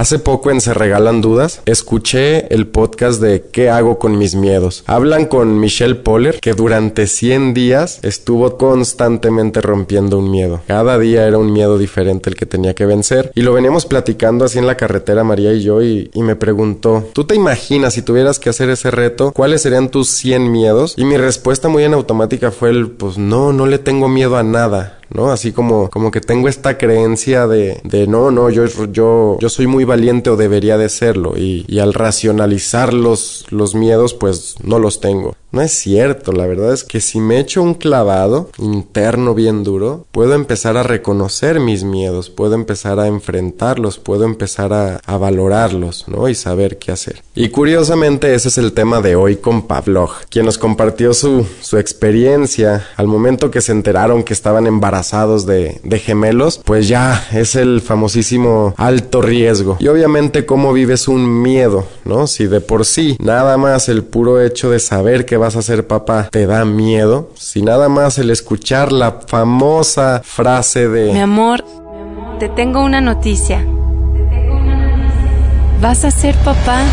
Hace poco en Se Regalan Dudas escuché el podcast de ¿Qué hago con mis miedos? Hablan con Michelle Poller que durante 100 días estuvo constantemente rompiendo un miedo. Cada día era un miedo diferente el que tenía que vencer y lo veníamos platicando así en la carretera María y yo y, me preguntó, ¿tú te imaginas si tuvieras que hacer ese reto, cuáles serían tus 100 miedos? Y mi respuesta muy en automática fue el, pues no, no le tengo miedo a nada. ¿No? Así como, como que tengo esta creencia de, de no, no, yo, yo, yo soy muy valiente o debería de serlo y, y al racionalizar los, los miedos pues no los tengo. No es cierto, la verdad es que si me echo un clavado interno bien duro, puedo empezar a reconocer mis miedos, puedo empezar a enfrentarlos, puedo empezar a, a valorarlos, ¿no? Y saber qué hacer. Y curiosamente ese es el tema de hoy con Pavlov, quien nos compartió su, su experiencia al momento que se enteraron que estaban embarazados de, de gemelos, pues ya es el famosísimo alto riesgo. Y obviamente cómo vives un miedo, ¿no? Si de por sí nada más el puro hecho de saber que vas a ser papá te da miedo, si nada más el escuchar la famosa frase de... Mi amor, te tengo una noticia. ¿Vas a ser papá?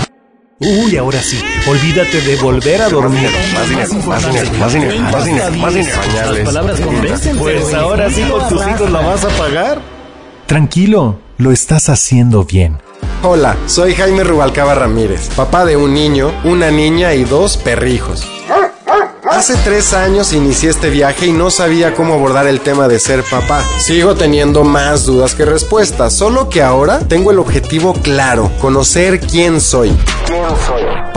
Uy, ahora sí, olvídate de volver a dormir. Más dinero, más dinero, más dinero, más dinero, más dinero. Las palabras convencen. Pues ahora sí con tus hijos la vas a pagar. Tranquilo, lo estás haciendo bien. Hola, soy Jaime Rubalcaba Ramírez, papá de un niño, una niña y dos perrijos. Hace tres años inicié este viaje y no sabía cómo abordar el tema de ser papá. Sigo teniendo más dudas que respuestas, solo que ahora tengo el objetivo claro, conocer quién soy.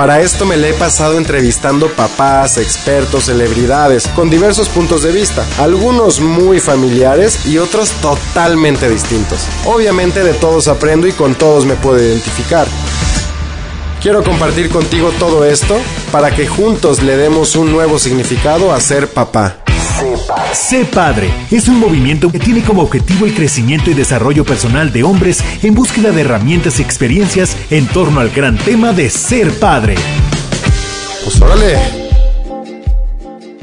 Para esto me le he pasado entrevistando papás, expertos, celebridades, con diversos puntos de vista, algunos muy familiares y otros totalmente distintos. Obviamente de todos aprendo y con todos me puedo identificar. Quiero compartir contigo todo esto para que juntos le demos un nuevo significado a ser papá. Sé Padre es un movimiento que tiene como objetivo el crecimiento y desarrollo personal de hombres en búsqueda de herramientas y experiencias en torno al gran tema de ser padre. Pues órale.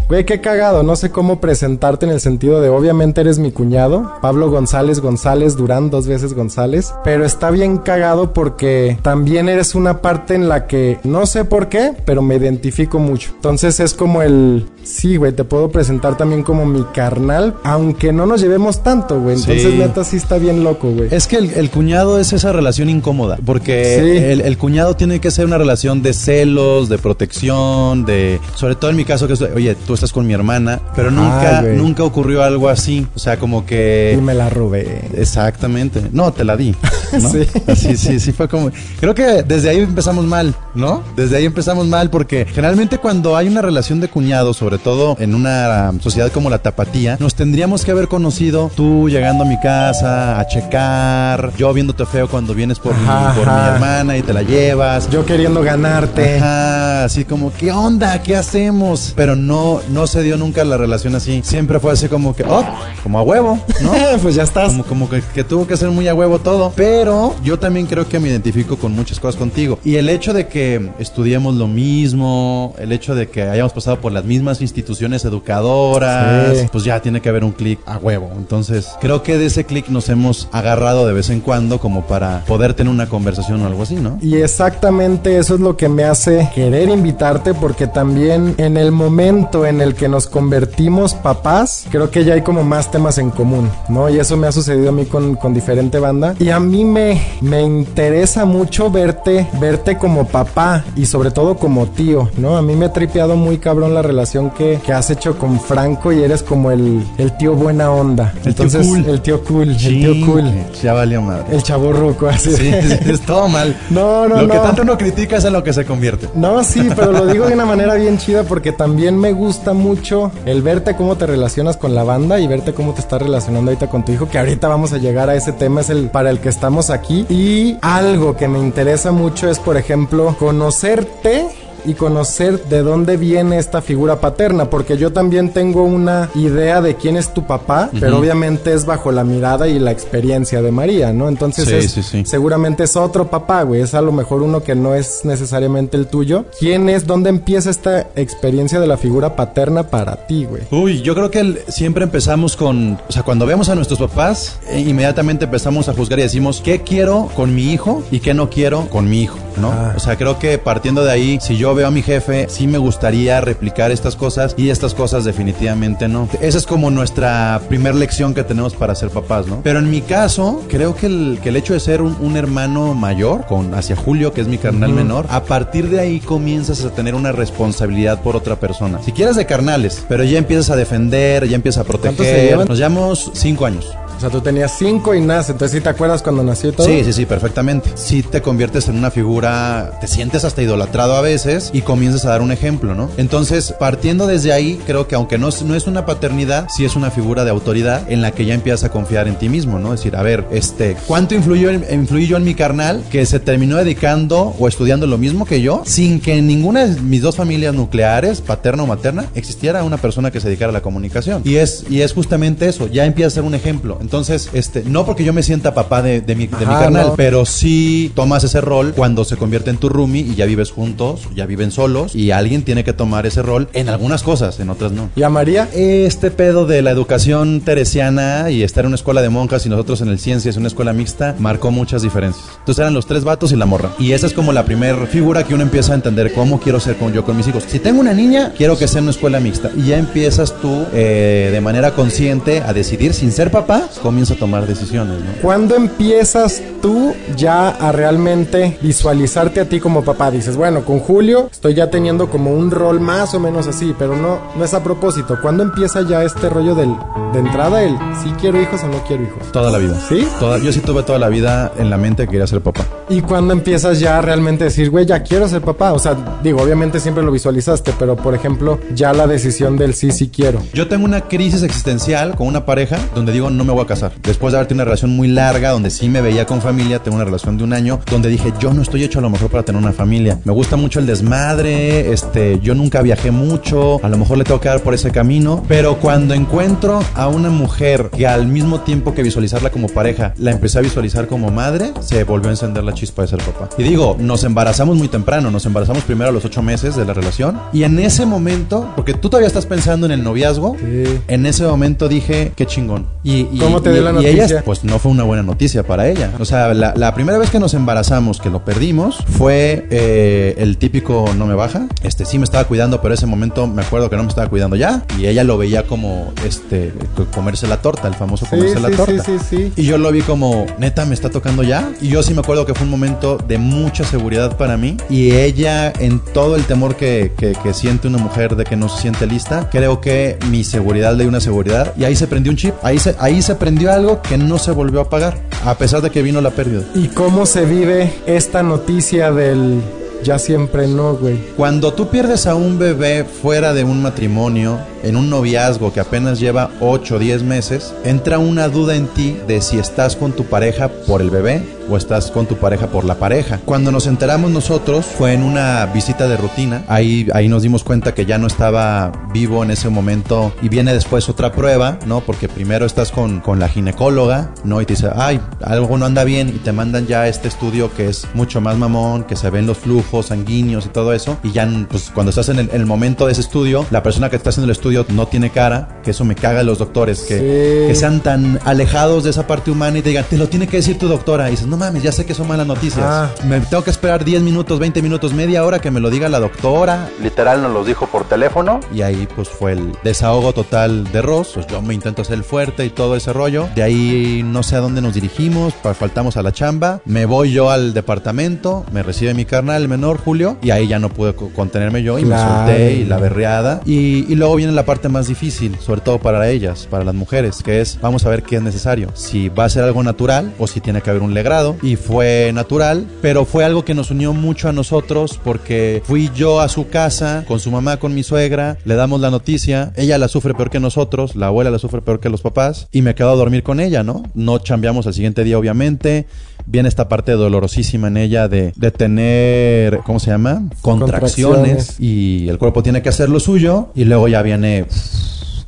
Güey, qué cagado, no sé cómo presentarte en el sentido de obviamente eres mi cuñado, Pablo González González Durán, dos veces González, pero está bien cagado porque también eres una parte en la que no sé por qué, pero me identifico mucho. Entonces es como el, sí, güey, te puedo presentar también como mi carnal, aunque no nos llevemos tanto, güey. Entonces Sí. neta sí está bien loco, güey. Es que el, el cuñado es esa relación incómoda, porque Sí. el, el cuñado tiene que ser una relación de celos, de protección, de... Sobre todo en mi caso, que es, oye, tú estás con mi hermana, pero nunca, nunca ocurrió algo así. O sea, como que... Y me la robé. Exactamente. No, te la di. ¿no? Sí. Sí, sí, sí fue como. Creo que desde ahí empezamos mal, ¿no? Desde ahí empezamos mal porque generalmente cuando hay una relación de cuñados, sobre todo en una sociedad como la tapatía, nos tendríamos que haber conocido tú llegando a mi casa a checar, yo viéndote feo cuando vienes por, mi, Ajá, por mi hermana y te la llevas. Yo queriendo ganarte. Ajá, así como, ¿qué onda? ¿Qué hacemos? Pero no, no se dio nunca la relación así. Siempre fue así como que, oh, como a huevo, ¿no? pues ya estás. Como, como que, que tuvo que ser muy a huevo todo. Pero yo también creo que me identifico con muchas cosas contigo. Y el hecho de que estudiemos lo mismo, el hecho de que hayamos pasado por las mismas instituciones educadoras, Sí. pues ya tiene que haber un clic a huevo. Entonces, creo que de ese clic nos hemos agarrado de vez en cuando como para poder tener una conversación o algo así, ¿no? Y exactamente eso es lo que me hace querer invitarte porque también en el momento en el que nos convertimos papás, creo que ya hay como más temas en común, ¿no? Y eso me ha sucedido a mí con, con diferente banda. Y a mí me, me interesa mucho verte, verte como papá y sobre todo como tío, ¿no? A mí me ha tripeado muy cabrón la relación que, que has hecho con Franco y eres como el, el tío buena onda. El tío Entonces, cool. el tío cool, el Sí, tío cool. Ya valió madre. El chavo ruco, así. Sí, es todo mal. No, no, Lo que no. tanto uno critica es en lo que se convierte. No, sí, pero lo digo de una manera bien chida porque también me gusta mucho el verte cómo te relacionas con la banda y verte cómo te estás relacionando ahorita con tu hijo, que ahorita vamos a llegar a ese tema, es el para el que estamos aquí. Y algo que me interesa mucho es, por ejemplo, conocerte y conocer de dónde viene esta figura paterna, porque yo también tengo una idea de quién es tu papá, pero obviamente es bajo la mirada y la experiencia de María, ¿no? Entonces Sí, es- sí, sí. seguramente es otro papá, güey, es a lo mejor uno que no es necesariamente el tuyo. ¿Quién es, dónde empieza esta experiencia de la figura paterna para ti, güey? Uy, yo creo que el- siempre empezamos con, o sea, cuando vemos a nuestros papás, eh, inmediatamente empezamos a juzgar y decimos, ¿qué quiero con mi hijo y qué no quiero con mi hijo? ¿No? Ah. O sea, creo que partiendo de ahí, si yo veo a mi jefe, sí me gustaría replicar estas cosas y estas cosas definitivamente no. Esa es como nuestra primer lección que tenemos para ser papás, ¿no? Pero en mi caso, creo que el, que el hecho de ser un, un hermano mayor, con hacia Julio, que es mi carnal menor, a partir de ahí comienzas a tener una responsabilidad por otra persona. Si quieres de carnales, pero ya empiezas a defender, ya empiezas a ¿Cuántos se proteger. llevan? Nos llevamos cinco años. O sea, tú tenías cinco y nace, entonces sí te acuerdas cuando nació todo. Sí, sí, sí, perfectamente. Si te conviertes en una figura, te sientes hasta idolatrado a veces y comienzas a dar un ejemplo, ¿no? Entonces, partiendo desde ahí, creo que aunque no es una paternidad, sí es una figura de autoridad en la que ya empiezas a confiar en ti mismo, ¿no? Es decir, a ver, este, ¿cuánto influyó, en- influí yo en mi carnal que se terminó dedicando o estudiando lo mismo que yo sin que en ninguna de mis dos familias nucleares, paterna o materna, existiera una persona que se dedicara a la comunicación? Y es, y es justamente eso, ya empieza a ser un ejemplo. Entonces, este, no porque yo me sienta papá de, de mi, de mi carnal, no. pero sí tomas ese rol cuando se convierte en tu roomie y ya vives juntos, ya viven solos y alguien tiene que tomar ese rol en algunas cosas, en otras no. ¿Y a María? Este pedo de la educación teresiana y estar en una escuela de monjas y nosotros en el ciencias, una escuela mixta, marcó muchas diferencias. Entonces eran los tres vatos y la morra. Y esa es como la primera figura que uno empieza a entender cómo quiero ser con yo con mis hijos. Si tengo una niña, quiero que sea en una escuela mixta. Y ya empiezas tú eh, de manera consciente a decidir sin ser papá, comienza a tomar decisiones, ¿no? ¿Cuándo empiezas tú ya a realmente visualizarte a ti como papá? Dices, bueno, con Julio estoy ya teniendo como un rol más o menos así, pero no, no es a propósito. ¿Cuándo empieza ya este rollo del, de entrada el si quiero hijos o no quiero hijos? Toda la vida. ¿Sí? Toda- yo sí tuve toda la vida en la mente que quería ser papá. ¿Y cuándo empiezas ya a realmente decir, güey, ya quiero ser papá? O sea, digo, obviamente siempre lo visualizaste, pero por ejemplo, ya la decisión del sí, sí quiero. Yo tengo una crisis existencial con una pareja donde digo no me voy a casar. Después de haber tenido una relación muy larga donde sí me veía con familia, tengo una relación de un año donde dije yo no estoy hecho a lo mejor para tener una familia. Me gusta mucho el desmadre, este, yo nunca viajé mucho, a lo mejor le tengo que dar por ese camino, pero cuando encuentro a una mujer que al mismo tiempo que visualizarla como pareja, la empecé a visualizar como madre, se volvió a encender la chispa de ser papá. Y digo, nos embarazamos muy temprano, nos embarazamos primero a los ocho meses de la relación y en ese momento, porque tú todavía estás pensando en el noviazgo, Sí. en ese momento dije, qué chingón. Y, y- ¿Cómo te dio la y ella, noticia? pues no fue una buena noticia para ella. O sea, la, la primera vez que nos embarazamos, que lo perdimos, fue eh, el típico no me baja. Este sí me estaba cuidando, pero ese momento me acuerdo que no me estaba cuidando ya. Y ella lo veía como este co- comerse la torta, el famoso Sí, comerse la sí, torta. sí, sí, sí. Y yo lo vi como, neta, me está tocando ya. Y yo sí me acuerdo que fue un momento de mucha seguridad para mí. Y ella, en todo el temor que, que- que siente una mujer de que no se siente lista, creo que mi seguridad le dio una seguridad. Y ahí se prendió un chip. Ahí se, ahí se prendió algo que no se volvió a apagar. A pesar de que vino la pérdida. ¿Y cómo se vive esta noticia del ya siempre no, güey? Cuando tú pierdes a un bebé fuera de un matrimonio, en un noviazgo que apenas lleva 8 o 10 meses, entra una duda en ti de si estás con tu pareja por el bebé o estás con tu pareja por la pareja. Cuando nos enteramos nosotros fue en una visita de rutina. Ahí, ahí nos dimos cuenta que ya no estaba vivo en ese momento y viene después otra prueba, ¿no? Porque primero estás con, con la ginecóloga, ¿no? Y te dice, ay, algo no anda bien y te mandan ya este estudio que es mucho más mamón, que se ven los flujos sanguíneos y todo eso. Y ya, pues cuando estás en el, en el momento de ese estudio, la persona que está haciendo el estudio no tiene cara, que eso me caga de los doctores, que, Sí. que sean tan alejados de esa parte humana y te digan, te lo tiene que decir tu doctora. Y dices, no mames, ya sé que son malas noticias. Ah. Me tengo que esperar 10 minutos, 20 minutos, media hora que me lo diga la doctora. Literal nos los dijo por teléfono. Y ahí pues fue el desahogo total de Ross. Pues yo me intento hacer el fuerte y todo ese rollo. De ahí no sé a dónde nos dirigimos, faltamos a la chamba. Me voy yo al departamento, me recibe mi carnal, el menor, Julio. Y ahí ya no pude co- contenerme yo y Claro. me solté y la berreada. Y, y luego viene la parte más difícil, sobre todo para ellas, para las mujeres, que es vamos a ver qué es necesario. Si va a ser algo natural o si tiene que haber un legrado. Y fue natural, pero fue algo que nos unió mucho a nosotros porque fui yo a su casa con su mamá, con mi suegra, le damos la noticia, ella la sufre peor que nosotros, la abuela la sufre peor que los papás y me quedo a dormir con ella, ¿no? No chambeamos al siguiente día, obviamente. viene esta parte dolorosísima en ella de, de tener, ¿cómo se llama? Contracciones, Contracciones. y el cuerpo tiene que hacer lo suyo y luego ya viene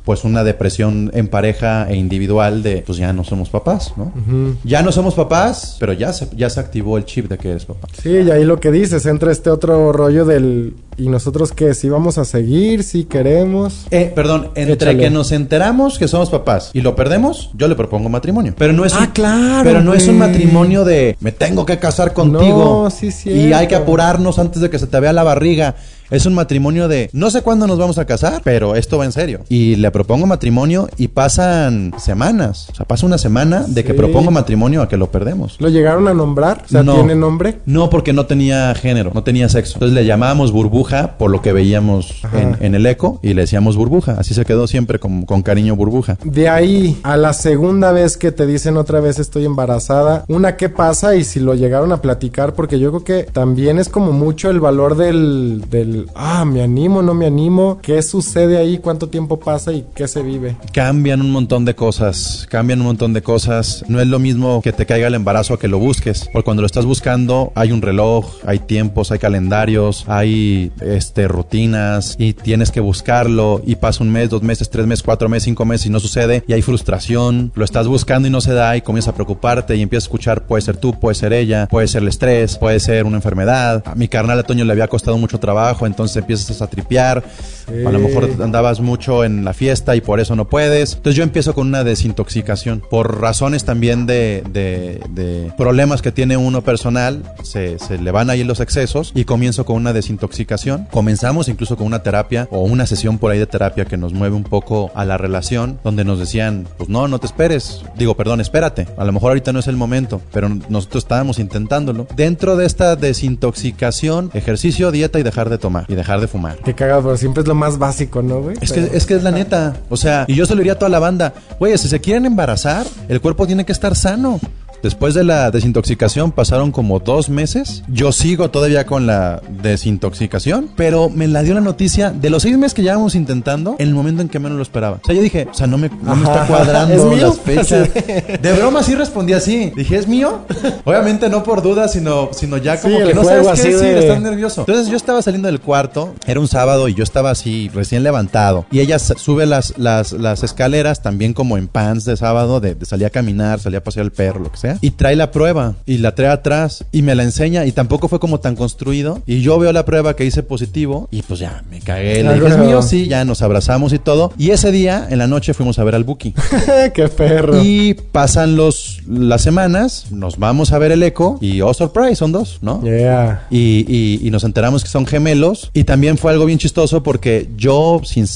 pues una depresión en pareja e individual de pues ya no somos papás, ¿no? Ya no somos papás, pero ya se, ya se activó el chip de que eres papá. Sí, y ahí lo que dices, entra este otro rollo del... ¿Y nosotros qué? ¿Si vamos a seguir? ¿Si queremos? Eh, perdón, entre Échale. que nos enteramos que somos papás y lo perdemos, yo le propongo matrimonio. Pero no es Ah, un, claro, Pero no es un matrimonio de me tengo que casar contigo. No, sí, y hay que apurarnos antes de que se te vea la barriga. Es un matrimonio de no sé cuándo nos vamos a casar, pero esto va en serio. Y le propongo matrimonio y pasan semanas. O sea, pasa una semana de que Sí. propongo matrimonio a que lo perdemos. ¿Lo llegaron a nombrar? O sea, No. ¿tiene nombre? No, porque no tenía género, no tenía sexo. Entonces le llamábamos burbuja por lo que veíamos en, en el eco y le decíamos burbuja. Así se quedó siempre con, con cariño burbuja. De ahí a la segunda vez que te dicen otra vez estoy embarazada, una qué pasa y si lo llegaron a platicar, porque yo creo que también es como mucho el valor del, del ah, me animo, no me animo, qué sucede ahí, cuánto tiempo pasa y qué se vive. Cambian un montón de cosas, cambian un montón de cosas. No es lo mismo que te caiga el embarazo a que lo busques. Porque cuando lo estás buscando hay un reloj, hay tiempos, hay calendarios, hay este, rutinas y tienes que buscarlo y pasa un mes, dos meses, tres meses, cuatro meses, cinco meses y no sucede y hay frustración. Lo estás buscando y no se da y comienzas a preocuparte y empiezas a escuchar puede ser tú, puede ser ella, puede ser el estrés, puede ser una enfermedad. A mi carnal a Toño le había costado mucho trabajo, entonces empiezas a tripear. A lo mejor andabas mucho en la fiesta y por eso no puedes. Entonces yo empiezo con una desintoxicación. Por razones también de, de- de problemas que tiene uno personal, se, se le van ahí los excesos y comienzo con una desintoxicación. Comenzamos incluso con una terapia o una sesión por ahí de terapia que nos mueve un poco a la relación, donde nos decían, pues no, no te esperes. Digo, perdón, espérate. A lo mejor ahorita no es el momento, pero nosotros estábamos intentándolo. Dentro de esta desintoxicación, ejercicio, dieta y dejar de tomar y dejar de fumar. Qué cagado, pero siempre es lo más básico, ¿no, güey? Es que, es que es la neta. O sea, y yo se lo diría a toda la banda. Oye, si se quieren embarazar, el cuerpo tiene que estar sano. Después de la desintoxicación pasaron como dos meses. Yo sigo todavía con la desintoxicación, pero me la dio la noticia de los seis meses que llevábamos intentando en el momento en que menos lo esperaba. O sea, yo dije, o sea, no me, no me está cuadrando ¿Es mío? las fechas. De broma sí respondí así. Dije, ¿es mío? Obviamente no por duda, sino, sino ya como Sí, que no sabes qué decir, de- estás nervioso. Entonces yo estaba saliendo del cuarto, era un sábado y yo estaba así recién levantado. Y ella sube las, las, las escaleras también como en pants de sábado, de, de salir a caminar, salir a pasear el perro, lo que sea. Y trae la prueba y la trae atrás y me la enseña y tampoco fue como tan construido. Y yo veo la prueba que hice positivo y pues ya me cagué. Le dije, es mío, sí, ya nos abrazamos y todo. Y ese día, en la noche, fuimos a ver al Buki. Qué perro. Y pasan los, las semanas, nos vamos a ver el eco y oh surprise, son dos, ¿no? Yeah. Y, y- y nos enteramos que son gemelos. Y también fue algo bien chistoso porque yo, sin,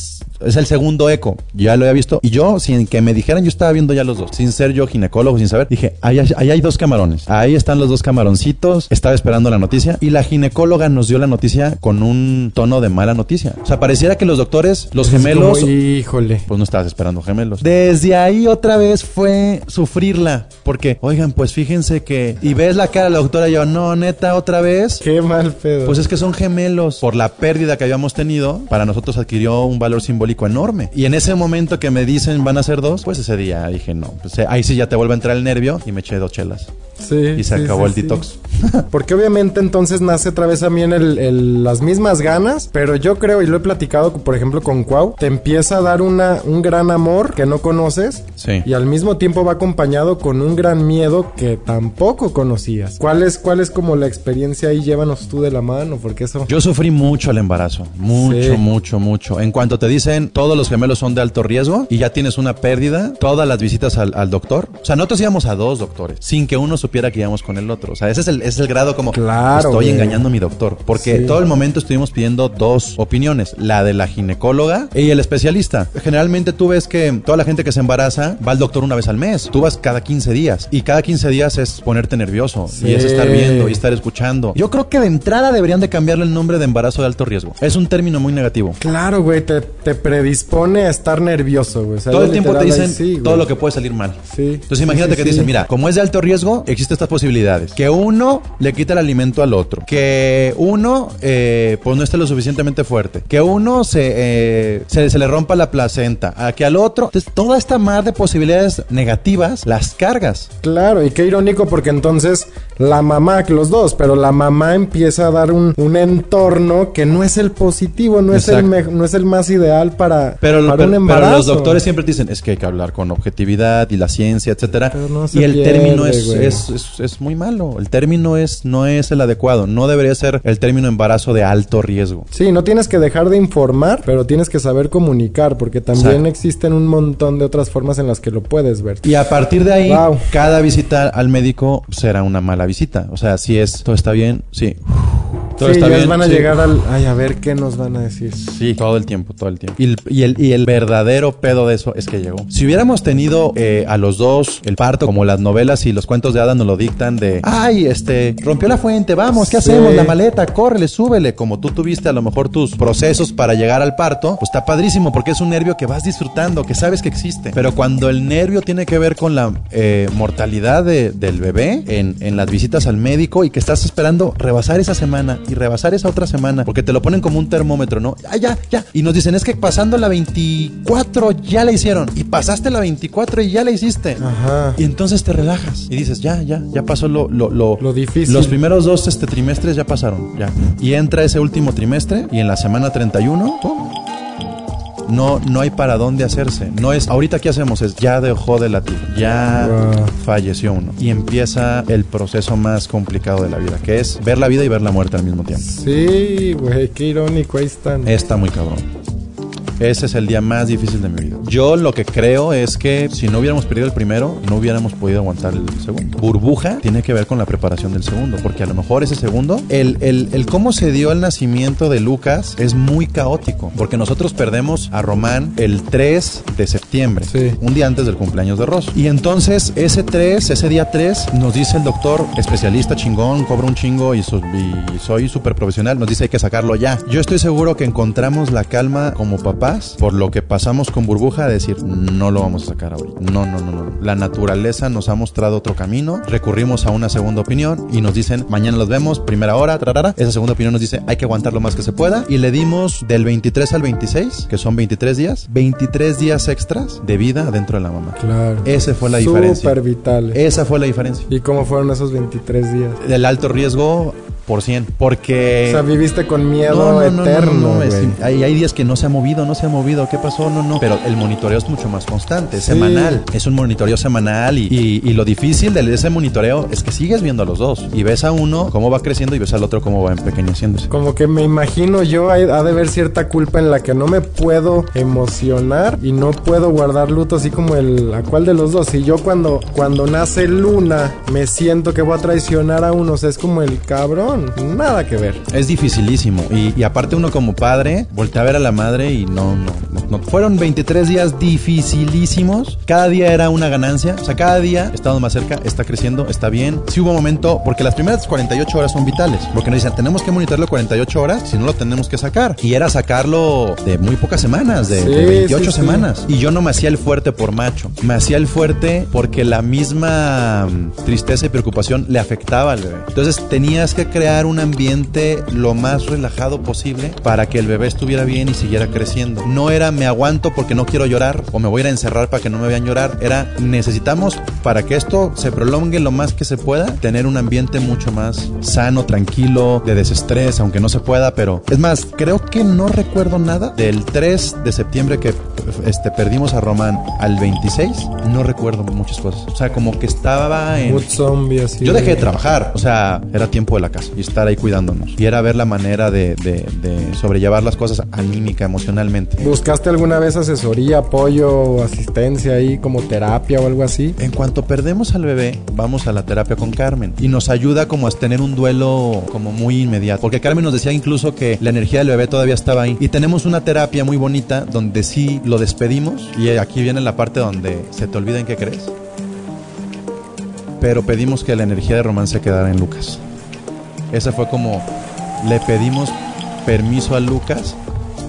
es el segundo eco, ya lo había visto. Y yo, sin que me dijeran, yo estaba viendo ya los dos. Sin ser yo ginecólogo, sin saber. Dije, ahí, hay- ahí hay dos camarones. Ahí están los dos camaroncitos. Estaba esperando la noticia. Y la ginecóloga nos dio la noticia con un tono de mala noticia. O sea, pareciera que los doctores, los gemelos... Como, híjole. Pues no estabas esperando gemelos. Desde ahí otra vez fue sufrirla. Porque, oigan, pues fíjense que. Y ves la cara de la doctora y yo, no, neta, otra vez. Qué mal pedo. Pues es que son gemelos. Por la pérdida que habíamos tenido, para nosotros adquirió un valor simbólico enorme. Y en ese momento que me dicen van a ser dos, pues ese día dije, no, pues eh, ahí sí ya te vuelve a entrar el nervio y me eché dos chelas. Sí, Y se sí, acabó sí, el sí. detox. Porque obviamente entonces nace otra vez también el, el- las mismas ganas, pero yo creo, y lo he platicado por ejemplo con Cuau, te empieza a dar una, un gran amor que no conoces Sí. y al mismo tiempo va acompañado con un gran miedo que tampoco conocías. ¿Cuál es, cuál es como la experiencia ahí? Llévanos tú de la mano, porque eso... Yo sufrí mucho el embarazo, mucho, Sí. mucho, mucho. En cuanto te dicen todos los gemelos son de alto riesgo y ya tienes una pérdida, todas las visitas al, al doctor. O sea, nosotros íbamos a dos doctores, sin que uno supiera que íbamos con el otro. O sea, ese es el, ese es el grado como Claro, estoy güey. engañando a mi doctor. Porque Sí. todo el momento estuvimos pidiendo dos opiniones, la de la ginecóloga y el especialista. Generalmente tú ves que toda la gente que se embaraza va al doctor una vez al mes. Tú vas cada 15 días y cada 15 días es ponerte nervioso Sí. y es estar viendo y estar escuchando. Yo creo que de entrada deberían de cambiarle el nombre de embarazo de alto riesgo. Es un término muy negativo. Claro, güey, te, te predispone a estar nervioso, güey. O sea, Todo el tiempo te dicen sí, todo lo que puede salir mal. Sí. Entonces imagínate que dicen, mira, como es de alto riesgo, existen estas posibilidades. Que uno le quita el alimento al otro, que uno eh, pues no esté lo suficientemente fuerte, que uno se, eh, se, se le rompa la placenta, a que al otro. Entonces, toda esta mar de posibilidades negativas las cargas. Claro, y qué irónico porque entonces la mamá, que los dos, pero la mamá empieza a dar un, un entorno que no es el positivo, no es el, me- no es el más ideal para, Pero, para pero- un pero embarazo. los doctores siempre dicen, es que hay que hablar con objetividad y la ciencia, etcétera. Pero no y el pierde, término es, es- es muy malo. El término es, no es el adecuado. No debería ser el término embarazo de alto riesgo. Sí, no tienes que dejar de informar, pero tienes que saber comunicar, porque también Exacto. existen un montón de otras formas en las que lo puedes ver. Y a partir de ahí, Wow. cada visita al médico será una mala visita. O sea, si es, todo está bien, sí. Todo sí, está ya bien. van a sí. llegar al... Ay, a ver qué nos van a decir. Sí, todo el tiempo, todo el tiempo. Y el, y el, y el verdadero pedo de eso es que llegó. Si hubiéramos tenido eh, a los dos el parto, como las novelas y los cuentos de hadas nos lo dictan, de ay, este, rompió la fuente, vamos, ¿qué Sí. hacemos? La maleta, córrele, súbele. Como tú tuviste a lo mejor tus procesos para llegar al parto, pues está padrísimo porque es un nervio que vas disfrutando, que sabes que existe. Pero cuando el nervio tiene que ver con la eh, mortalidad de- del bebé en, en las visitas al médico y que estás esperando rebasar esa semana y rebasar esa otra semana, porque te lo ponen como un termómetro, ¿no? Ah, ya, ya. Y nos dicen, es que pasando la 24 ya la hicieron. Y pasaste la 24 y ya la hiciste. Ajá. Y entonces te relajas y dices, ya, ya, ya pasó lo, lo, lo, Lo difícil. Los primeros dos este, trimestres ya pasaron, ya. Y entra ese último trimestre y en la semana 31, ¡pum! No, no hay para dónde hacerse. No es, ahorita qué hacemos, es ya dejó de latir, ya Wow. falleció uno. Y empieza el proceso más complicado de la vida, que es ver la vida y ver la muerte al mismo tiempo. Sí, güey, qué irónico, ahí están. Está muy cabrón. Ese es el día más difícil de mi vida. Yo lo que creo es que si no hubiéramos perdido el primero, no hubiéramos podido aguantar el segundo. Burbuja tiene que ver con la preparación del segundo, porque a lo mejor ese segundo, el, el, el cómo se dio el nacimiento de Lucas es muy caótico, porque nosotros perdemos a Román el 3 de septiembre, Sí. un día antes del cumpleaños de Ross. Y entonces ese 3, ese día 3, nos dice el doctor, especialista chingón, cobra un chingo y, so- y soy súper profesional, nos dice hay que sacarlo ya. Yo estoy seguro que encontramos la calma como por lo que pasamos con burbuja de decir no lo vamos a sacar ahorita. No, no, no, no. La naturaleza nos ha mostrado otro camino, recurrimos a una segunda opinión y nos dicen mañana los vemos, primera hora, tarara. Esa segunda opinión nos dice hay que aguantar lo más que se pueda y le dimos del 23 al 26, que son 23 días, 23 días extras de vida dentro de la mamá. Claro. Esa fue la diferencia. Súper vitales. Esa fue la diferencia. ¿Y cómo fueron esos 23 días? Del alto riesgo por 100. Porque... O sea, viviste con miedo No, no, no, eterno, no, es- hay, hay días que no se ha movido, no se ha movido, ¿qué pasó? No, no. Pero el monitoreo es mucho más constante, Sí. semanal. Es un monitoreo semanal y, y- y lo difícil de ese monitoreo es que sigues viendo a los dos y ves a uno cómo va creciendo y ves al otro cómo va empequeñeciéndose. Como que me imagino yo, hay- ha de haber cierta culpa en la que no me puedo emocionar y no puedo guardar luto así como el... ¿A cuál de los dos? Si yo cuando, cuando nace Luna me siento que voy a traicionar a uno, o sea, es como el cabrón. Nada que ver. Es dificilísimo. Y, y aparte uno como padre, voltea a ver a la madre y no, no, no, no. Fueron 23 días dificilísimos. Cada día era una ganancia. O sea, cada día estamos más cerca, está creciendo, está bien. Sí hubo momento, porque las primeras 48 horas son vitales. Porque nos dicen, tenemos que monitorearlo 48 horas, si no lo tenemos que sacar. Y era sacarlo de muy pocas semanas, de, de Sí, 28 sí, semanas. Y yo no me hacía el fuerte por macho. Me hacía el fuerte porque la misma mm, tristeza y preocupación le afectaba al bebé. Entonces tenías que crear un ambiente lo más relajado posible para que el bebé estuviera bien y siguiera creciendo. No era me aguanto porque no quiero llorar o me voy a ir a encerrar para que no me vean llorar. Era necesitamos para que esto se prolongue lo más que se pueda tener un ambiente mucho más sano, tranquilo, de desestrés, aunque no se pueda, pero es más, creo que no recuerdo nada del 3 de septiembre que este, perdimos a Román al 26, no recuerdo muchas cosas. O sea, como que estaba en... Zombie así. Yo dejé de trabajar, o sea, era tiempo de la casa y estar ahí cuidándonos. Y era ver la manera de, de- de sobrellevar las cosas anímica, emocionalmente. ¿Buscaste alguna vez asesoría, apoyo, asistencia ahí como terapia o algo así? En cuanto perdemos al bebé, vamos a la terapia con Carmen y nos ayuda como a tener un duelo como muy inmediato. Porque Carmen nos decía incluso que la energía del bebé todavía estaba ahí. Y tenemos una terapia muy bonita donde sí lo despedimos. Y aquí viene la parte donde se te olvida en qué crees. Pero pedimos que la energía de Román se quedara en Lucas. Esa fue como le pedimos permiso a Lucas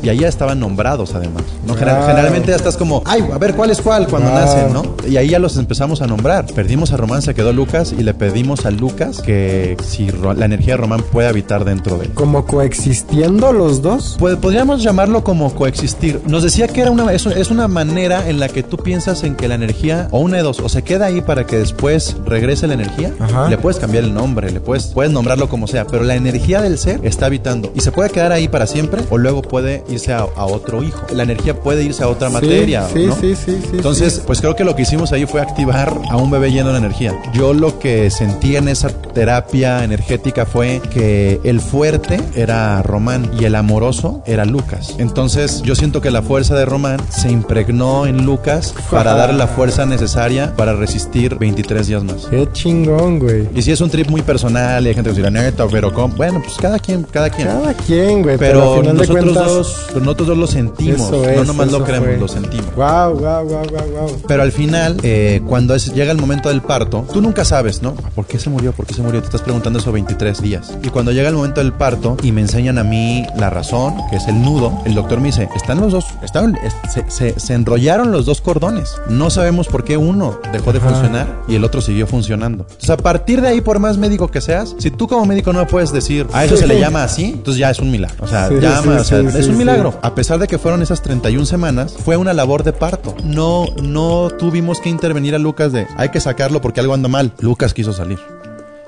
Y ahí ya estaban nombrados además. ¿no? Wow. General- generalmente ya estás como, ay, a ver cuál es cuál cuando nacen, ¿no? Y ahí ya los empezamos a nombrar. Perdimos a Román, se quedó Lucas y le pedimos a Lucas que si la energía de Román puede habitar dentro de él. Como coexistiendo los dos. Pod- Podríamos llamarlo como coexistir. Nos decía que era una, es, es una manera en la que tú piensas en que la energía, o una de dos, o se queda ahí para que después regrese la energía. Ajá. Le puedes cambiar el nombre, le puedes, puedes nombrarlo como sea, pero la energía del ser está habitando y se puede quedar ahí para siempre o luego puede irse a, a otro hijo. La energía puede irse a otra materia. Sí, ¿no? sí, sí, sí. Entonces, pues creo que lo que hicimos ahí fue activar a un bebé lleno de energía. Yo lo que sentí en esa terapia energética fue que el fuerte era Román y el amoroso era Lucas. Entonces, yo siento que la fuerza de Román se impregnó en Lucas para darle la fuerza necesaria para resistir 23 días más. Qué chingón, güey. Y si es un trip muy personal y hay gente que dirá, neta, pero ¿cómo? Bueno, pues cada quien, cada quien. Cada quien, güey. pero Pero, al final de nosotros, cuentas. dos, pero nosotros lo sentimos. Eso es, no nomás lo creemos, fue. lo sentimos. Wow, wow, wow, wow, wow. Pero al final, eh, cuando es- llega el momento del parto, tú nunca sabes, ¿no? ¿Por qué se murió? ¿Por qué se murió? Te estás preguntando eso 23 días. Y cuando llega el momento del parto y me enseñan a mí la razón, que es el nudo, el doctor me dice, están los dos, están, es- se, se- se enrollaron los dos cordones. No sabemos por qué uno dejó de Ajá. funcionar y el otro siguió funcionando. Entonces, a partir de ahí, por más médico que seas, si tú como médico no puedes decir, a eso Sí. se le llama así, entonces ya es un milagro. O sea, Sí, llama, sí, o sea, es un milagro. Sí. A pesar de que fueron esas 31 semanas, fue una labor de parto. No, no tuvimos que intervenir a Lucas de hay que sacarlo porque algo anda mal. Lucas quiso salir.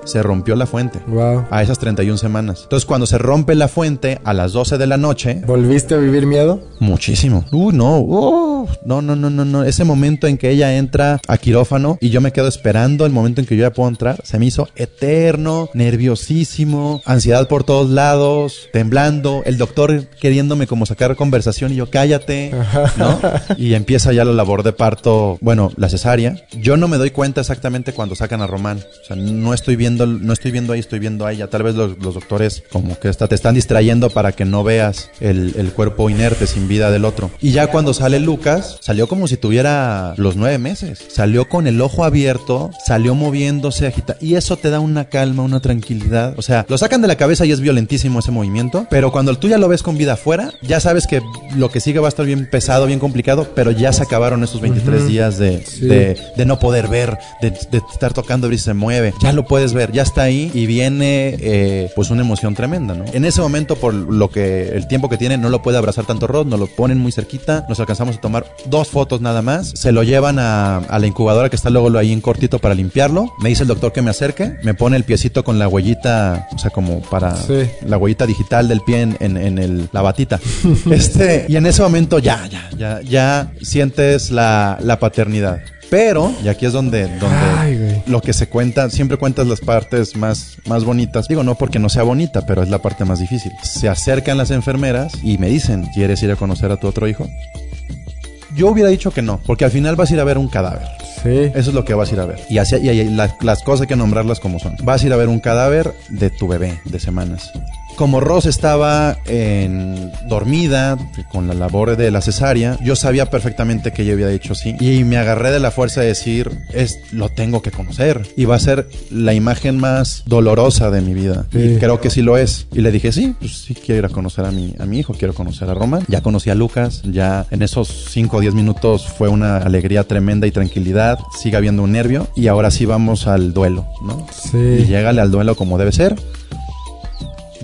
Se rompió la fuente. Wow. A esas 31 semanas. Entonces, cuando se rompe la fuente a las 12 de la noche, ¿Volviste a vivir miedo? muchísimo. Uh, no. Uh, no, no, no, no, no. Ese momento en que ella entra a quirófano y yo me quedo esperando el momento en que yo ya puedo entrar, se me hizo eterno, nerviosísimo, ansiedad por todos lados, temblando, el doctor queriéndome como sacar conversación y yo cállate, ¿no? Y empieza ya la labor de parto, bueno, la cesárea. Yo no me doy cuenta exactamente cuando sacan a Román. O sea, no estoy viendo, no estoy viendo ahí, estoy viendo a ella. Tal vez los, los doctores como que hasta te están distrayendo para que no veas el, el cuerpo inerte sin vida del otro. Y ya cuando sale Lucas, salió como si tuviera los nueve meses. Salió con el ojo abierto, salió moviéndose, agita. Y eso te da una calma, una tranquilidad. O sea, lo sacan de la cabeza y es violentísimo ese movimiento. Pero cuando tú ya lo ves con vida afuera, ya sabes que lo que sigue va a estar bien pesado, bien complicado. Pero ya se acabaron esos 23 días de, Sí. de, de no poder ver, de, de estar tocando y se mueve. Ya lo puedes ver, ya está ahí y viene eh, pues una emoción tremenda, ¿no? En ese momento, por lo que el tiempo que tiene, no lo puede abrazar tanto Rod, nos lo ponen muy cerquita, nos alcanzamos a tomar dos fotos nada más, se lo llevan a, a la incubadora que está luego ahí en cortito para limpiarlo, me dice el doctor que me acerque, me pone el piecito con la huellita, o sea, como para Sí. la huellita digital del pie en, en- en el, la batita. este, y en ese momento ya, ya, ya, ya sientes la, la paternidad. Pero, y aquí es donde, donde Ay, lo que se cuenta, siempre cuentas las partes más, más bonitas. Digo, no porque no sea bonita, pero es la parte más difícil. Se acercan las enfermeras y me dicen, ¿quieres ir a conocer a tu otro hijo? Yo hubiera dicho que no, porque al final vas a ir a ver un cadáver. Sí. Eso es lo que vas a ir a ver. Y, así, y, y la- las cosas hay que nombrarlas como son. Vas a ir a ver un cadáver de tu bebé de semanas. Como Ross estaba en, dormida con la labor de la cesárea, yo sabía perfectamente que ella había dicho sí. Y me agarré de la fuerza de decir, es, lo tengo que conocer. Y va a ser la imagen más dolorosa de mi vida. Sí. Y creo que sí lo es. Y le dije, sí, pues sí quiero ir a conocer a mi, a mi hijo, quiero conocer a Roman. Ya conocí a Lucas, ya en esos 5 o 10 minutos fue una alegría tremenda y tranquilidad. Sigue habiendo un nervio. Y ahora sí vamos al duelo, ¿no? Sí. Y llégale al duelo como debe ser.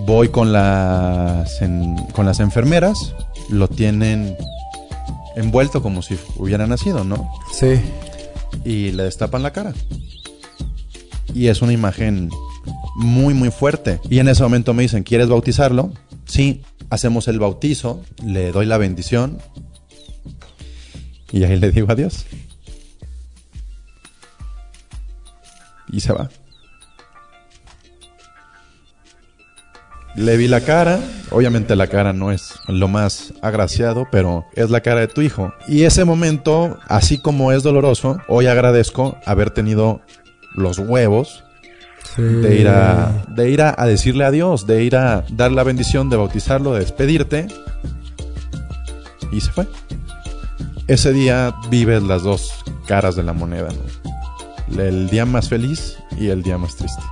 Voy con las, en- con las enfermeras, lo tienen envuelto como si hubiera nacido, ¿no? Sí. y le destapan la cara. Y es una imagen muy, muy fuerte. Y en ese momento me dicen, ¿quieres bautizarlo? Sí, hacemos el bautizo, le doy la bendición y ahí le digo adiós. Y se va. Le vi la cara, obviamente la cara no es lo más agraciado, pero es la cara de tu hijo. Y ese momento, así como es doloroso, hoy agradezco haber tenido los huevos Sí. de ir a de ir a, a decirle adiós, de ir a dar la bendición, de bautizarlo, de despedirte. Y se fue. Ese día vives las dos caras de la moneda, ¿no? El día más feliz y el día más triste.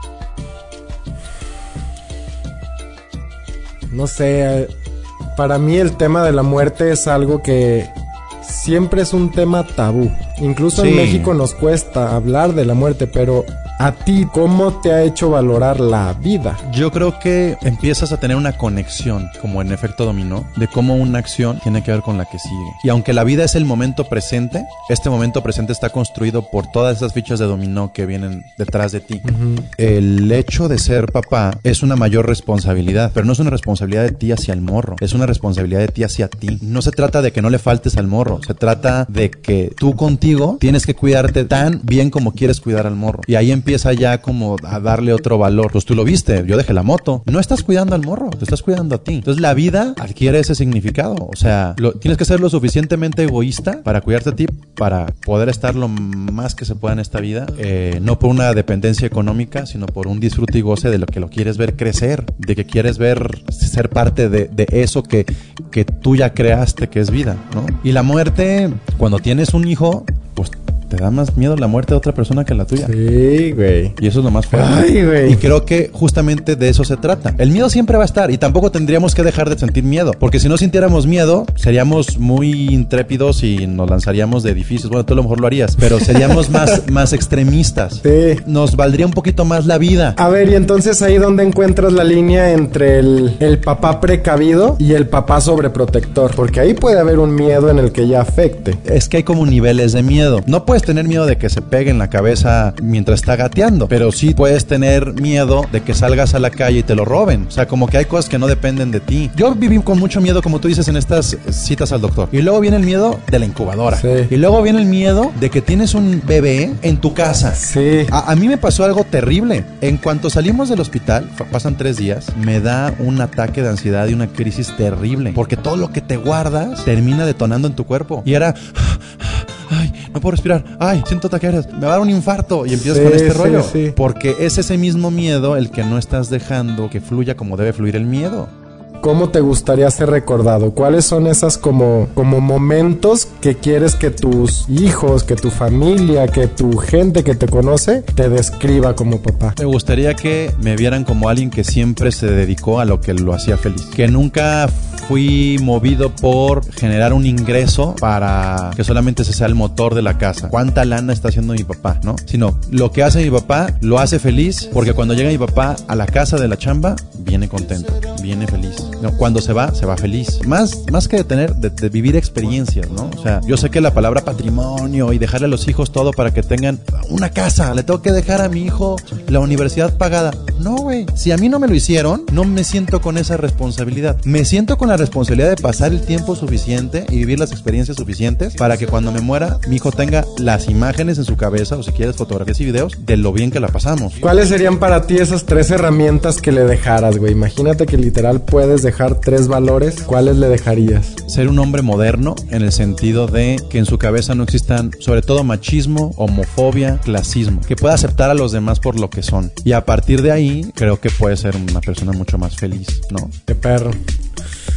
No sé. Para mí el tema de la muerte es algo que siempre es un tema tabú. Incluso Sí. en México nos cuesta hablar de la muerte, pero a ti, ¿cómo te ha hecho valorar la vida? Yo creo que empiezas a tener una conexión, como en efecto dominó, de cómo una acción tiene que ver con la que sigue. Y aunque la vida es el momento presente, este momento presente está construido por todas esas fichas de dominó que vienen detrás de ti. El hecho de ser papá es una mayor responsabilidad, pero no es una responsabilidad de ti hacia el morro, es una responsabilidad de ti hacia ti. No se trata de que no le faltes al morro, se trata de que tú contigo tienes que cuidarte tan bien como quieres cuidar al morro. Y ahí empieza ya como a darle otro valor. Pues tú lo viste, yo dejé la moto. No estás cuidando al morro, te estás cuidando a ti. Entonces la vida adquiere ese significado. O sea, lo- tienes que ser lo suficientemente egoísta para cuidarte a ti, para poder estar lo más que se pueda en esta vida. eh, no por una dependencia económica, sino por un disfrute y goce de lo que lo quieres ver crecer, de que quieres ver ser parte de, de eso que, que tú ya creaste que es vida, ¿no? Y la muerte, cuando tienes un hijo, pues te da más miedo la muerte de otra persona que la tuya. Sí, güey. Y eso es lo más fuerte. Ay, güey. Y creo que justamente de eso se trata. El miedo siempre va a estar y tampoco tendríamos que dejar de sentir miedo. Porque si no sintiéramos miedo, seríamos muy intrépidos y nos lanzaríamos de edificios. Bueno, tú a lo mejor lo harías, pero seríamos más, más extremistas. Sí. Nos valdría un poquito más la vida. A ver, y entonces ahí donde encuentras la línea entre el, el papá precavido y el papá sobreprotector. Porque ahí puede haber un miedo en el que ya afecte. Es que hay como niveles de miedo. No puedes tener miedo de que se pegue en la cabeza mientras está gateando, pero sí puedes tener miedo de que salgas a la calle y te lo roben. O sea, como que hay cosas que no dependen de ti. Yo viví con mucho miedo, como tú dices, en estas citas al doctor. Y luego viene el miedo de la incubadora. Sí. Y luego viene el miedo de que tienes un bebé en tu casa. Sí. A, a mí me pasó algo terrible. En cuanto salimos del hospital, pasan tres días, me da un ataque de ansiedad y una crisis terrible. Porque todo lo que te guardas termina detonando en tu cuerpo. Y era... Ay, no puedo respirar. Ay, siento taqueras. Me va a dar un infarto. Y empiezas Sí, con este sí, rollo. sí. Porque es ese mismo miedo el que no estás dejando que fluya como debe fluir el miedo. ¿Cómo te gustaría ser recordado? ¿Cuáles son esas como, como momentos que quieres que tus hijos, que tu familia, que tu gente que te conoce te describa como papá? Me gustaría que me vieran como alguien que siempre se dedicó a lo que lo hacía feliz. Que nunca fui movido por generar un ingreso para que solamente ese sea el motor de la casa. ¿Cuánta lana está haciendo mi papá, no? Sino lo que hace mi papá lo hace feliz porque cuando llega mi papá a la casa de la chamba, viene contento, viene feliz. Cuando se va, se va feliz. Más, más que de tener, de vivir experiencias, ¿no? O sea, yo sé que la palabra patrimonio y dejarle a los hijos todo para que tengan una casa, le tengo que dejar a mi hijo la universidad pagada. No, güey. Si a mí no me lo hicieron, no me siento con esa responsabilidad. Me siento con la responsabilidad de pasar el tiempo suficiente y vivir las experiencias suficientes para que cuando me muera, mi hijo tenga las imágenes en su cabeza, o si quieres, fotografías y videos, de lo bien que la pasamos. ¿Cuáles serían para ti esas tres herramientas que le dejaras, güey? Imagínate que literal puedes dejar tres valores. ¿Cuáles le dejarías? ser un hombre moderno en el sentido de que en su cabeza no existan sobre todo machismo, homofobia, clasismo, que pueda aceptar a los demás por lo que son. Y a partir de ahí creo que puede ser una persona mucho más feliz, ¿no? Qué perro.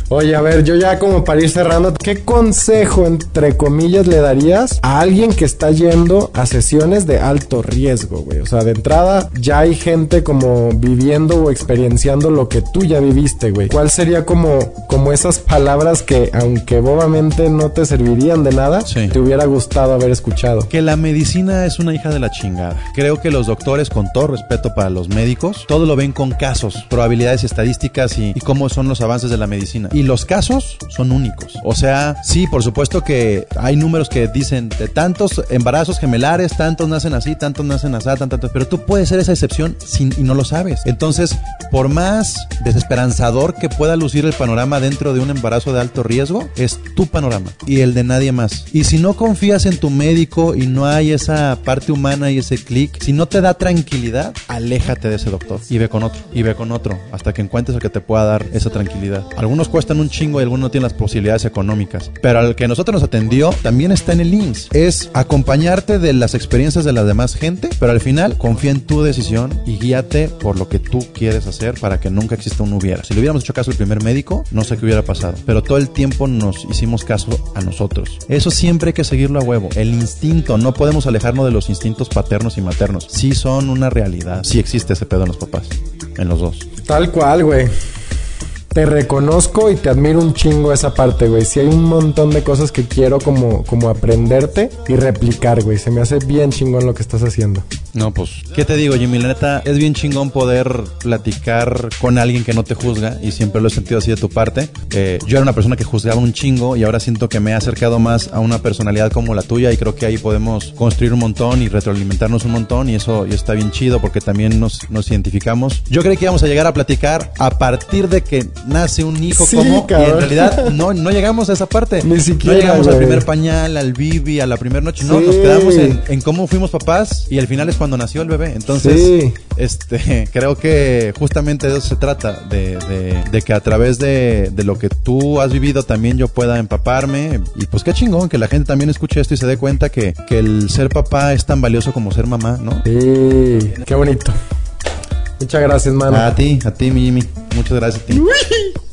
Oye, a ver, yo ya como para ir cerrando, ¿qué consejo, entre comillas, le darías a alguien que está yendo a sesiones de alto riesgo, güey? O sea, de entrada ya hay gente como viviendo o experienciando lo que tú ya viviste, güey. ¿Cuál sería como, como esas palabras que, aunque bobamente no te servirían de nada, Sí. te hubiera gustado haber escuchado? Que la medicina es una hija de la chingada. Creo que los doctores, con todo respeto para los médicos, todo lo ven con casos, probabilidades estadísticas y, y cómo son los avances de la medicina. Y los casos son únicos. O sea, sí, por supuesto que hay números que dicen de tantos embarazos gemelares, tantos nacen así, tantos nacen así, tantos, pero tú puedes ser esa excepción sin, y no lo sabes. Entonces, por más desesperanzador que pueda lucir el panorama dentro de un embarazo de alto riesgo, es tu panorama y el de nadie más. Y si no confías en tu médico y no hay esa parte humana y ese clic, si no te da tranquilidad, aléjate de ese doctor y ve con otro y ve con otro hasta que encuentres el que te pueda dar esa tranquilidad. Algunos cuestan un chingo y algunos no tienen las posibilidades económicas, pero al que nosotros nos atendió también está en el INS. Es acompañarte de las experiencias de la demás gente, pero al final confía en tu decisión y guíate por lo que tú quieres hacer para que nunca exista un hubiera. Si le hubiéramos hecho caso al primer médico, no sé qué hubiera pasado, pero todo el tiempo nos hicimos caso a nosotros. Eso siempre hay que seguirlo a huevo. El instinto, no podemos alejarnos de los instintos paternos y maternos. Sí son una realidad. Sí existe ese pedo en los papás, en los dos. Tal cual, güey. Te reconozco y te admiro un chingo esa parte, güey. Sí hay un montón de cosas que quiero como, como aprenderte y replicar, güey. Se me hace bien chingón lo que estás haciendo. No, pues, ¿qué te digo, Jimmy? La neta, es bien chingón poder platicar con alguien que no te juzga y siempre lo he sentido así de tu parte. Eh, yo era una persona que juzgaba un chingo y ahora siento que me he acercado más a una personalidad como la tuya y creo que ahí podemos construir un montón y retroalimentarnos un montón y eso está bien chido porque también nos, nos identificamos. Yo creí que íbamos a llegar a platicar a partir de que nace un hijo Sí, como y en realidad no, no llegamos a esa parte. Ni siquiera, No llegamos al primer pañal, al bibi, a la primera noche. No, nos quedamos en, en cómo fuimos papás y al final es cuando nació el bebé. Entonces, Sí. este, creo que justamente de eso se trata, de, de- de que a través de, de lo que tú has vivido también yo pueda empaparme. Y pues qué chingón que la gente también escuche esto y se dé cuenta que, que el ser papá es tan valioso como ser mamá, ¿no? Sí, qué bonito. Muchas gracias, mano. A ti, a ti, mi Jimmy. Muchas gracias a ti.